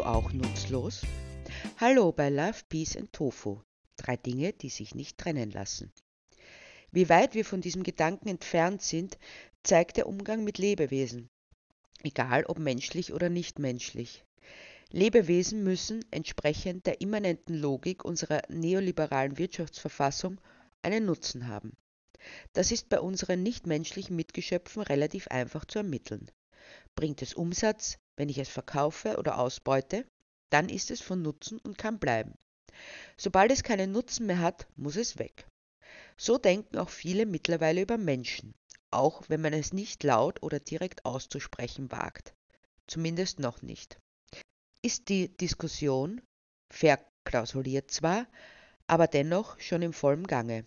du auch nutzlos? Hallo bei Love, Peace and Tofu. Drei Dinge, die sich nicht trennen lassen. Wie weit wir von diesem Gedanken entfernt sind, zeigt der Umgang mit Lebewesen, egal ob menschlich oder nicht menschlich. Lebewesen müssen entsprechend der immanenten Logik unserer neoliberalen Wirtschaftsverfassung einen Nutzen haben. Das ist bei unseren nichtmenschlichen Mitgeschöpfen relativ einfach zu ermitteln. Bringt es Umsatz, wenn ich es verkaufe oder ausbeute, dann ist es von Nutzen und kann bleiben. Sobald es keinen Nutzen mehr hat, muss es weg. So denken auch viele mittlerweile über Menschen, auch wenn man es nicht laut oder direkt auszusprechen wagt. Zumindest noch nicht. Ist die Diskussion, verklausuliert zwar, aber dennoch schon im vollen Gange.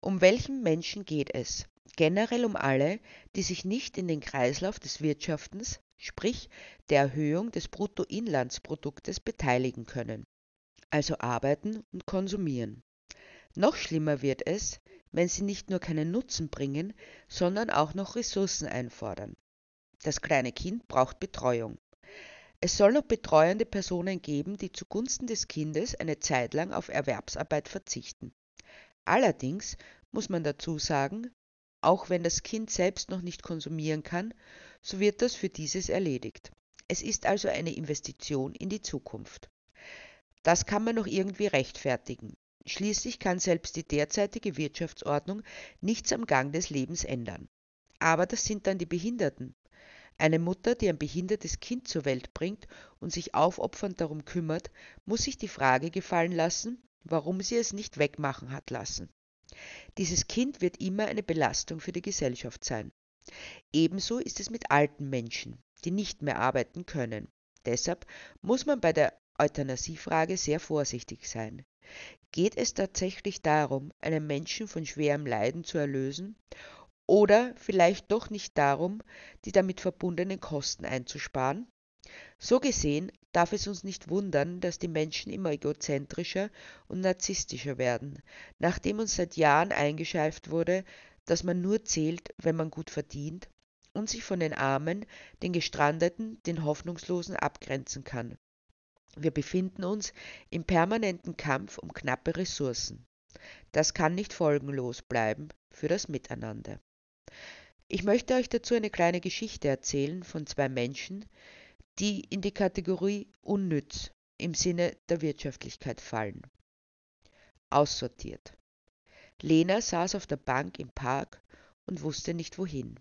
Um welchen Menschen geht es? Generell um alle, die sich nicht in den Kreislauf des Wirtschaftens, sprich der Erhöhung des Bruttoinlandsproduktes beteiligen können, also arbeiten und konsumieren. Noch schlimmer wird es, wenn sie nicht nur keinen Nutzen bringen, sondern auch noch Ressourcen einfordern. Das kleine Kind braucht Betreuung. Es soll noch betreuende Personen geben, die zugunsten des Kindes eine Zeit lang auf Erwerbsarbeit verzichten. Allerdings muss man dazu sagen, auch wenn das Kind selbst noch nicht konsumieren kann, so wird das für dieses erledigt. Es ist also eine Investition in die Zukunft. Das kann man noch irgendwie rechtfertigen. Schließlich kann selbst die derzeitige Wirtschaftsordnung nichts am Gang des Lebens ändern. Aber das sind dann die Behinderten. Eine Mutter, die ein behindertes Kind zur Welt bringt und sich aufopfernd darum kümmert, muss sich die Frage gefallen lassen, warum sie es nicht wegmachen hat lassen. Dieses Kind wird immer eine Belastung für die Gesellschaft sein. Ebenso ist es mit alten Menschen, die nicht mehr arbeiten können. Deshalb muss man bei der Euthanasiefrage sehr vorsichtig sein. Geht es tatsächlich darum, einen Menschen von schwerem Leiden zu erlösen oder vielleicht doch nicht darum, die damit verbundenen Kosten einzusparen? So gesehen darf es uns nicht wundern, dass die Menschen immer egozentrischer und narzisstischer werden, nachdem uns seit Jahren eingeschleift wurde, dass man nur zählt, wenn man gut verdient und sich von den Armen, den Gestrandeten, den Hoffnungslosen abgrenzen kann. Wir befinden uns im permanenten Kampf um knappe Ressourcen. Das kann nicht folgenlos bleiben für das Miteinander. Ich möchte euch dazu eine kleine Geschichte erzählen von zwei Menschen, die in die Kategorie unnütz im Sinne der Wirtschaftlichkeit fallen. Aussortiert. Lena saß auf der Bank im Park und wusste nicht wohin.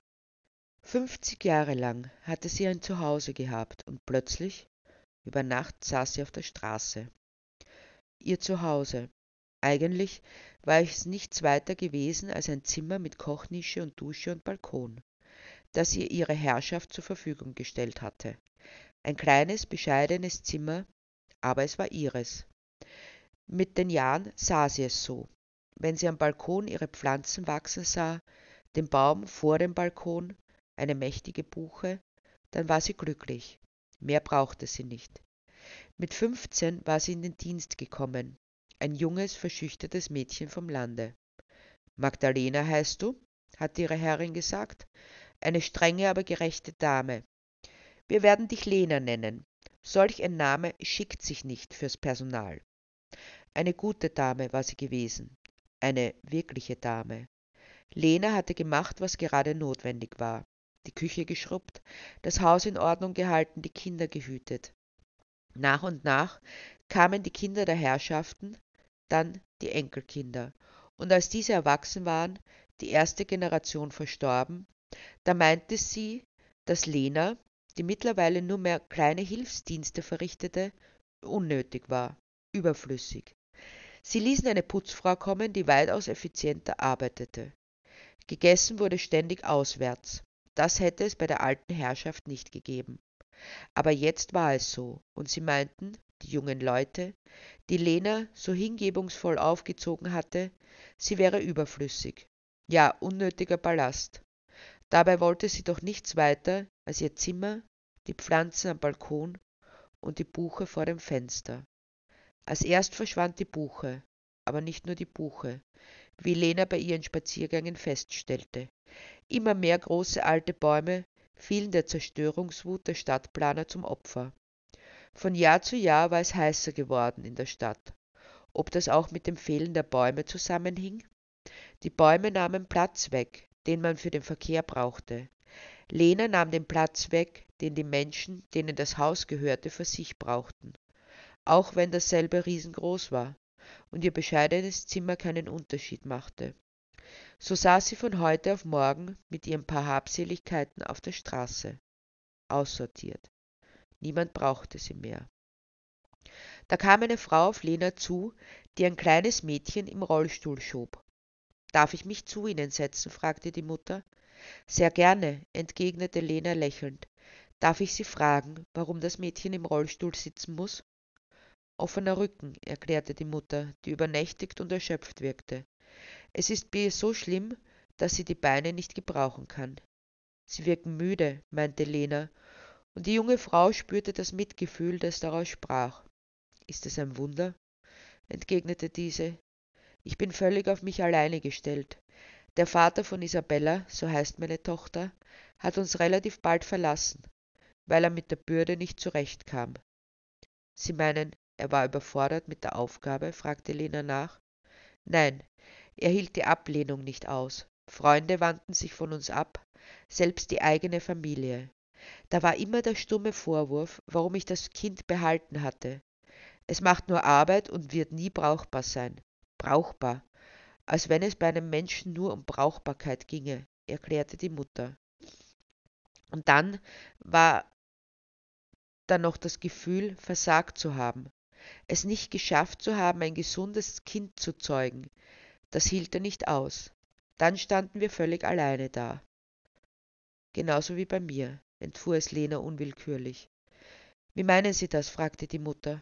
50 Jahre lang hatte sie ein Zuhause gehabt und plötzlich, über Nacht, saß sie auf der Straße. Ihr Zuhause. Eigentlich war es nichts weiter gewesen als ein Zimmer mit Kochnische und Dusche und Balkon, das ihr ihre Herrschaft zur Verfügung gestellt hatte. Ein kleines, bescheidenes Zimmer, aber es war ihres. Mit den Jahren sah sie es so. Wenn sie am Balkon ihre Pflanzen wachsen sah, den Baum vor dem Balkon, eine mächtige Buche, dann war sie glücklich. Mehr brauchte sie nicht. Mit fünfzehn war sie in den Dienst gekommen, ein junges, verschüchtertes Mädchen vom Lande. Magdalena heißt du? hatte ihre Herrin gesagt, eine strenge, aber gerechte Dame, wir werden dich Lena nennen. Solch ein Name schickt sich nicht fürs Personal. Eine gute Dame war sie gewesen, eine wirkliche Dame. Lena hatte gemacht, was gerade notwendig war. Die Küche geschrubbt, das Haus in Ordnung gehalten, die Kinder gehütet. Nach und nach kamen die Kinder der Herrschaften, dann die Enkelkinder. Und als diese erwachsen waren, die erste Generation verstorben, da meinte sie, dass Lena, die mittlerweile nur mehr kleine Hilfsdienste verrichtete, unnötig war, überflüssig. Sie ließen eine Putzfrau kommen, die weitaus effizienter arbeitete. Gegessen wurde ständig auswärts. Das hätte es bei der alten Herrschaft nicht gegeben. Aber jetzt war es so, und sie meinten, die jungen Leute, die Lena so hingebungsvoll aufgezogen hatte, sie wäre überflüssig, ja unnötiger Ballast. Dabei wollte sie doch nichts weiter als ihr Zimmer, die Pflanzen am Balkon und die Buche vor dem Fenster. Als erst verschwand die Buche, aber nicht nur die Buche, wie Lena bei ihren Spaziergängen feststellte. Immer mehr große alte Bäume fielen der Zerstörungswut der Stadtplaner zum Opfer. Von Jahr zu Jahr war es heißer geworden in der Stadt. Ob das auch mit dem Fehlen der Bäume zusammenhing? Die Bäume nahmen Platz weg, den man für den Verkehr brauchte. Lena nahm den Platz weg, den die Menschen, denen das Haus gehörte, für sich brauchten, auch wenn dasselbe riesengroß war und ihr bescheidenes Zimmer keinen Unterschied machte. So saß sie von heute auf morgen mit ihren paar Habseligkeiten auf der Straße, aussortiert. Niemand brauchte sie mehr. Da kam eine Frau auf Lena zu, die ein kleines Mädchen im Rollstuhl schob. Darf ich mich zu Ihnen setzen? fragte die Mutter. Sehr gerne, entgegnete Lena lächelnd. Darf ich Sie fragen, warum das Mädchen im Rollstuhl sitzen muss? Offener Rücken, erklärte die Mutter, die übernächtigt und erschöpft wirkte. Es ist bei so schlimm, dass sie die Beine nicht gebrauchen kann. Sie wirken müde, meinte Lena, und die junge Frau spürte das Mitgefühl, das daraus sprach. Ist es ein Wunder? entgegnete diese. Ich bin völlig auf mich alleine gestellt. Der Vater von Isabella, so heißt meine Tochter, hat uns relativ bald verlassen, weil er mit der Bürde nicht zurechtkam. Sie meinen, er war überfordert mit der Aufgabe? fragte Lena nach. Nein, er hielt die Ablehnung nicht aus. Freunde wandten sich von uns ab, selbst die eigene Familie. Da war immer der stumme Vorwurf, warum ich das Kind behalten hatte. Es macht nur Arbeit und wird nie brauchbar sein. Brauchbar. Als wenn es bei einem Menschen nur um Brauchbarkeit ginge, erklärte die Mutter. Und dann war da noch das Gefühl, versagt zu haben, es nicht geschafft zu haben, ein gesundes Kind zu zeugen. Das hielt er nicht aus. Dann standen wir völlig alleine da. Genauso wie bei mir, entfuhr es Lena unwillkürlich. Wie meinen Sie das? fragte die Mutter.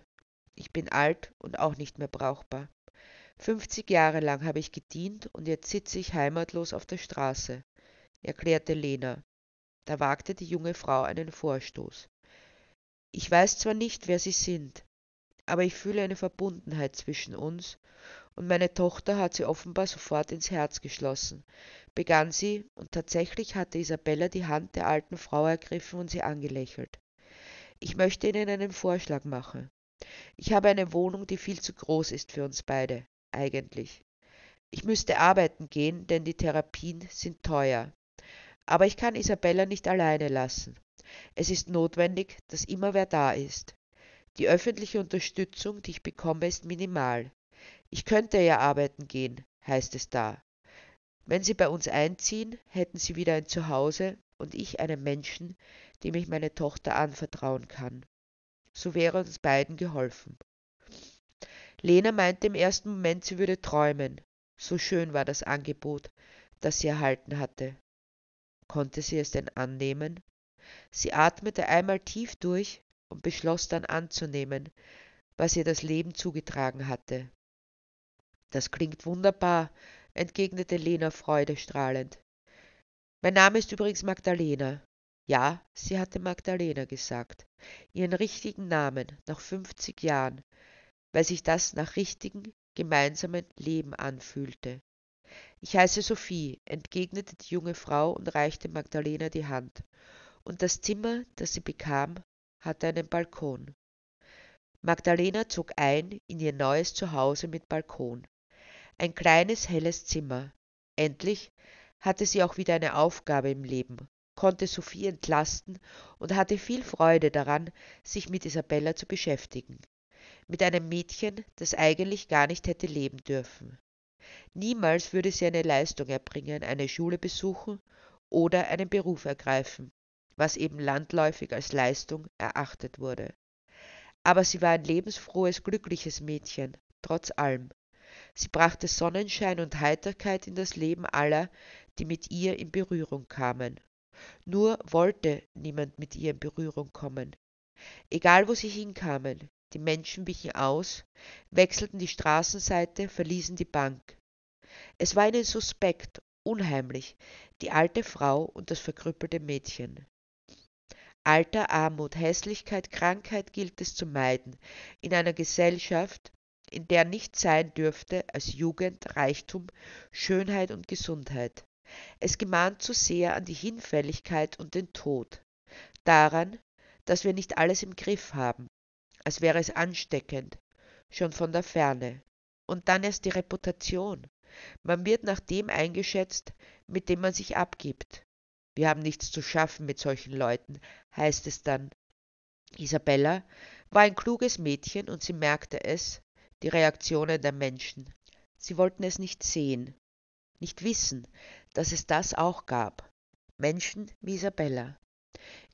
Ich bin alt und auch nicht mehr brauchbar. Fünfzig Jahre lang habe ich gedient und jetzt sitze ich heimatlos auf der Straße, erklärte Lena. Da wagte die junge Frau einen Vorstoß. Ich weiß zwar nicht, wer Sie sind, aber ich fühle eine Verbundenheit zwischen uns, und meine Tochter hat sie offenbar sofort ins Herz geschlossen, begann sie, und tatsächlich hatte Isabella die Hand der alten Frau ergriffen und sie angelächelt. Ich möchte Ihnen einen Vorschlag machen. Ich habe eine Wohnung, die viel zu groß ist für uns beide eigentlich. Ich müsste arbeiten gehen, denn die Therapien sind teuer. Aber ich kann Isabella nicht alleine lassen. Es ist notwendig, dass immer wer da ist. Die öffentliche Unterstützung, die ich bekomme, ist minimal. Ich könnte ja arbeiten gehen, heißt es da. Wenn Sie bei uns einziehen, hätten Sie wieder ein Zuhause und ich einen Menschen, dem ich meine Tochter anvertrauen kann. So wäre uns beiden geholfen. Lena meinte im ersten Moment, sie würde träumen. So schön war das Angebot, das sie erhalten hatte. Konnte sie es denn annehmen? Sie atmete einmal tief durch und beschloss dann anzunehmen, was ihr das Leben zugetragen hatte. Das klingt wunderbar, entgegnete Lena freudestrahlend. Mein Name ist übrigens Magdalena. Ja, sie hatte Magdalena gesagt, ihren richtigen Namen nach fünfzig Jahren, weil sich das nach richtigem, gemeinsamen Leben anfühlte. Ich heiße Sophie, entgegnete die junge Frau und reichte Magdalena die Hand. Und das Zimmer, das sie bekam, hatte einen Balkon. Magdalena zog ein in ihr neues Zuhause mit Balkon. Ein kleines, helles Zimmer. Endlich hatte sie auch wieder eine Aufgabe im Leben, konnte Sophie entlasten und hatte viel Freude daran, sich mit Isabella zu beschäftigen mit einem Mädchen, das eigentlich gar nicht hätte leben dürfen. Niemals würde sie eine Leistung erbringen, eine Schule besuchen oder einen Beruf ergreifen, was eben landläufig als Leistung erachtet wurde. Aber sie war ein lebensfrohes, glückliches Mädchen, trotz allem. Sie brachte Sonnenschein und Heiterkeit in das Leben aller, die mit ihr in Berührung kamen. Nur wollte niemand mit ihr in Berührung kommen. Egal wo sie hinkamen, die Menschen wichen aus, wechselten die Straßenseite, verließen die Bank. Es war ihnen suspekt, unheimlich, die alte Frau und das verkrüppelte Mädchen. Alter, Armut, Hässlichkeit, Krankheit gilt es zu meiden, in einer Gesellschaft, in der nichts sein dürfte als Jugend, Reichtum, Schönheit und Gesundheit. Es gemahnt zu sehr an die Hinfälligkeit und den Tod, daran, dass wir nicht alles im Griff haben, als wäre es ansteckend, schon von der Ferne. Und dann erst die Reputation. Man wird nach dem eingeschätzt, mit dem man sich abgibt. Wir haben nichts zu schaffen mit solchen Leuten, heißt es dann. Isabella war ein kluges Mädchen und sie merkte es, die Reaktionen der Menschen. Sie wollten es nicht sehen, nicht wissen, dass es das auch gab. Menschen wie Isabella.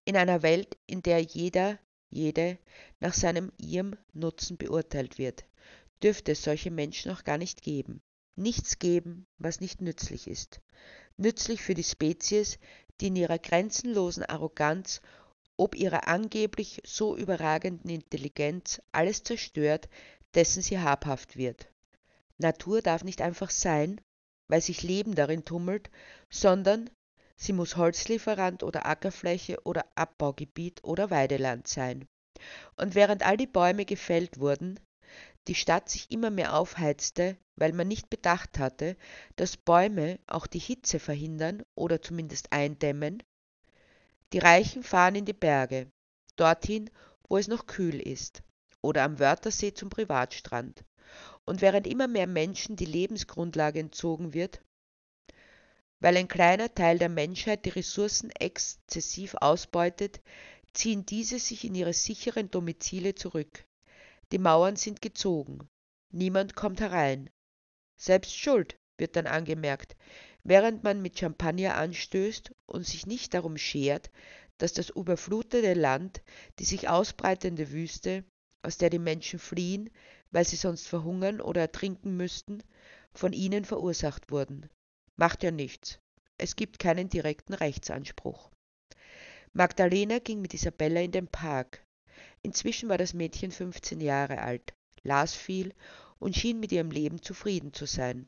In einer Welt, in der jeder, jede nach seinem ihrem Nutzen beurteilt wird, dürfte es solche Menschen auch gar nicht geben. Nichts geben, was nicht nützlich ist. Nützlich für die Spezies, die in ihrer grenzenlosen Arroganz ob ihrer angeblich so überragenden Intelligenz alles zerstört, dessen sie habhaft wird. Natur darf nicht einfach sein, weil sich Leben darin tummelt, sondern sie muss Holzlieferant oder Ackerfläche oder Abbaugebiet oder Weideland sein. Und während all die Bäume gefällt wurden, die Stadt sich immer mehr aufheizte, weil man nicht bedacht hatte, dass Bäume auch die Hitze verhindern oder zumindest eindämmen, die Reichen fahren in die Berge, dorthin, wo es noch kühl ist, oder am Wörthersee zum Privatstrand. Und während immer mehr Menschen die Lebensgrundlage entzogen wird, weil ein kleiner Teil der Menschheit die Ressourcen exzessiv ausbeutet, ziehen diese sich in ihre sicheren Domizile zurück. Die Mauern sind gezogen. Niemand kommt herein. Selbst schuld, wird dann angemerkt, während man mit Champagner anstößt und sich nicht darum schert, dass das überflutete Land, die sich ausbreitende Wüste, aus der die Menschen fliehen, weil sie sonst verhungern oder ertrinken müssten, von ihnen verursacht wurden. Macht ja nichts. Es gibt keinen direkten Rechtsanspruch. Magdalena ging mit Isabella in den Park. Inzwischen war das Mädchen 15 Jahre alt, las viel und schien mit ihrem Leben zufrieden zu sein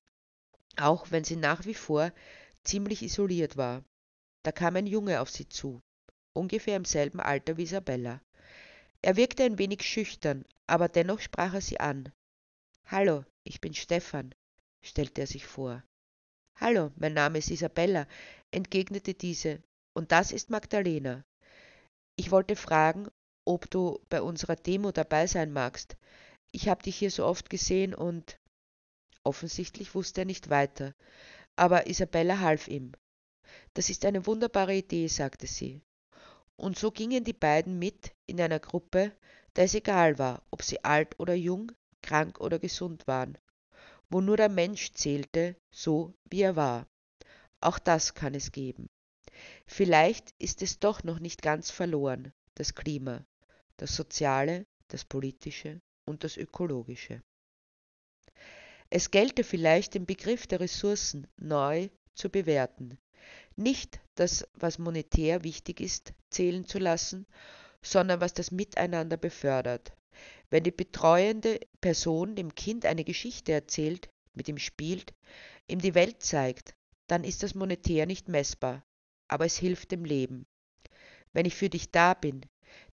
auch wenn sie nach wie vor ziemlich isoliert war. Da kam ein Junge auf sie zu, ungefähr im selben Alter wie Isabella. Er wirkte ein wenig schüchtern, aber dennoch sprach er sie an. Hallo, ich bin Stefan, stellte er sich vor. Hallo, mein Name ist Isabella, entgegnete diese, und das ist Magdalena. Ich wollte fragen, ob du bei unserer Demo dabei sein magst. Ich habe dich hier so oft gesehen und Offensichtlich wusste er nicht weiter, aber Isabella half ihm. Das ist eine wunderbare Idee, sagte sie. Und so gingen die beiden mit in einer Gruppe, da es egal war, ob sie alt oder jung, krank oder gesund waren, wo nur der Mensch zählte, so wie er war. Auch das kann es geben. Vielleicht ist es doch noch nicht ganz verloren, das Klima, das Soziale, das Politische und das Ökologische. Es gelte vielleicht, den Begriff der Ressourcen neu zu bewerten. Nicht das, was monetär wichtig ist, zählen zu lassen, sondern was das Miteinander befördert. Wenn die betreuende Person dem Kind eine Geschichte erzählt, mit ihm spielt, ihm die Welt zeigt, dann ist das monetär nicht messbar, aber es hilft dem Leben. Wenn ich für dich da bin,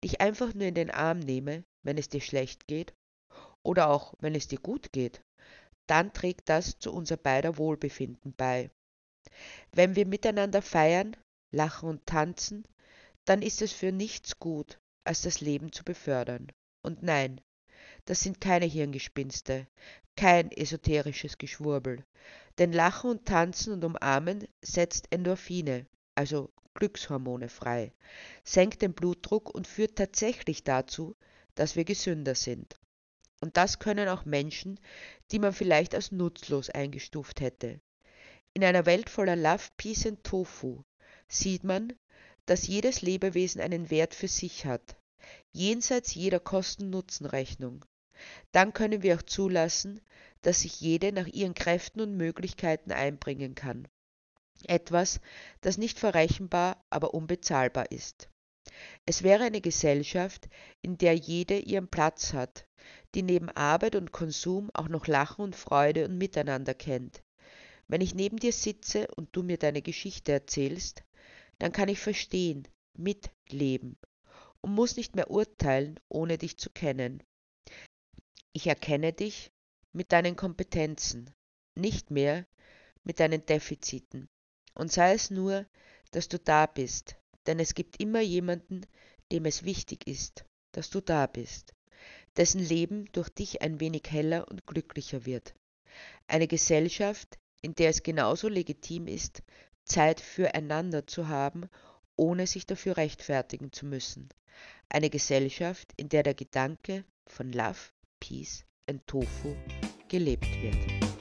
dich einfach nur in den Arm nehme, wenn es dir schlecht geht, oder auch wenn es dir gut geht, dann trägt das zu unser beider Wohlbefinden bei. Wenn wir miteinander feiern, lachen und tanzen, dann ist es für nichts gut, als das Leben zu befördern. Und nein, das sind keine Hirngespinste, kein esoterisches Geschwurbel. Denn Lachen und Tanzen und Umarmen setzt Endorphine, also Glückshormone frei, senkt den Blutdruck und führt tatsächlich dazu, dass wir gesünder sind. Und das können auch Menschen, die man vielleicht als nutzlos eingestuft hätte. In einer Welt voller Love, Peace und Tofu sieht man, dass jedes Lebewesen einen Wert für sich hat, jenseits jeder Kosten-Nutzen-Rechnung. Dann können wir auch zulassen, dass sich jede nach ihren Kräften und Möglichkeiten einbringen kann. Etwas, das nicht verrechenbar, aber unbezahlbar ist. Es wäre eine Gesellschaft, in der jede ihren Platz hat, die neben Arbeit und Konsum auch noch Lachen und Freude und Miteinander kennt. Wenn ich neben dir sitze und du mir deine Geschichte erzählst, dann kann ich verstehen, mitleben und muss nicht mehr urteilen, ohne dich zu kennen. Ich erkenne dich mit deinen Kompetenzen, nicht mehr mit deinen Defiziten. Und sei es nur, dass du da bist, denn es gibt immer jemanden, dem es wichtig ist, dass du da bist, dessen Leben durch dich ein wenig heller und glücklicher wird. Eine Gesellschaft, in der es genauso legitim ist, Zeit füreinander zu haben, ohne sich dafür rechtfertigen zu müssen. Eine Gesellschaft, in der der Gedanke von Love, Peace and Tofu gelebt wird.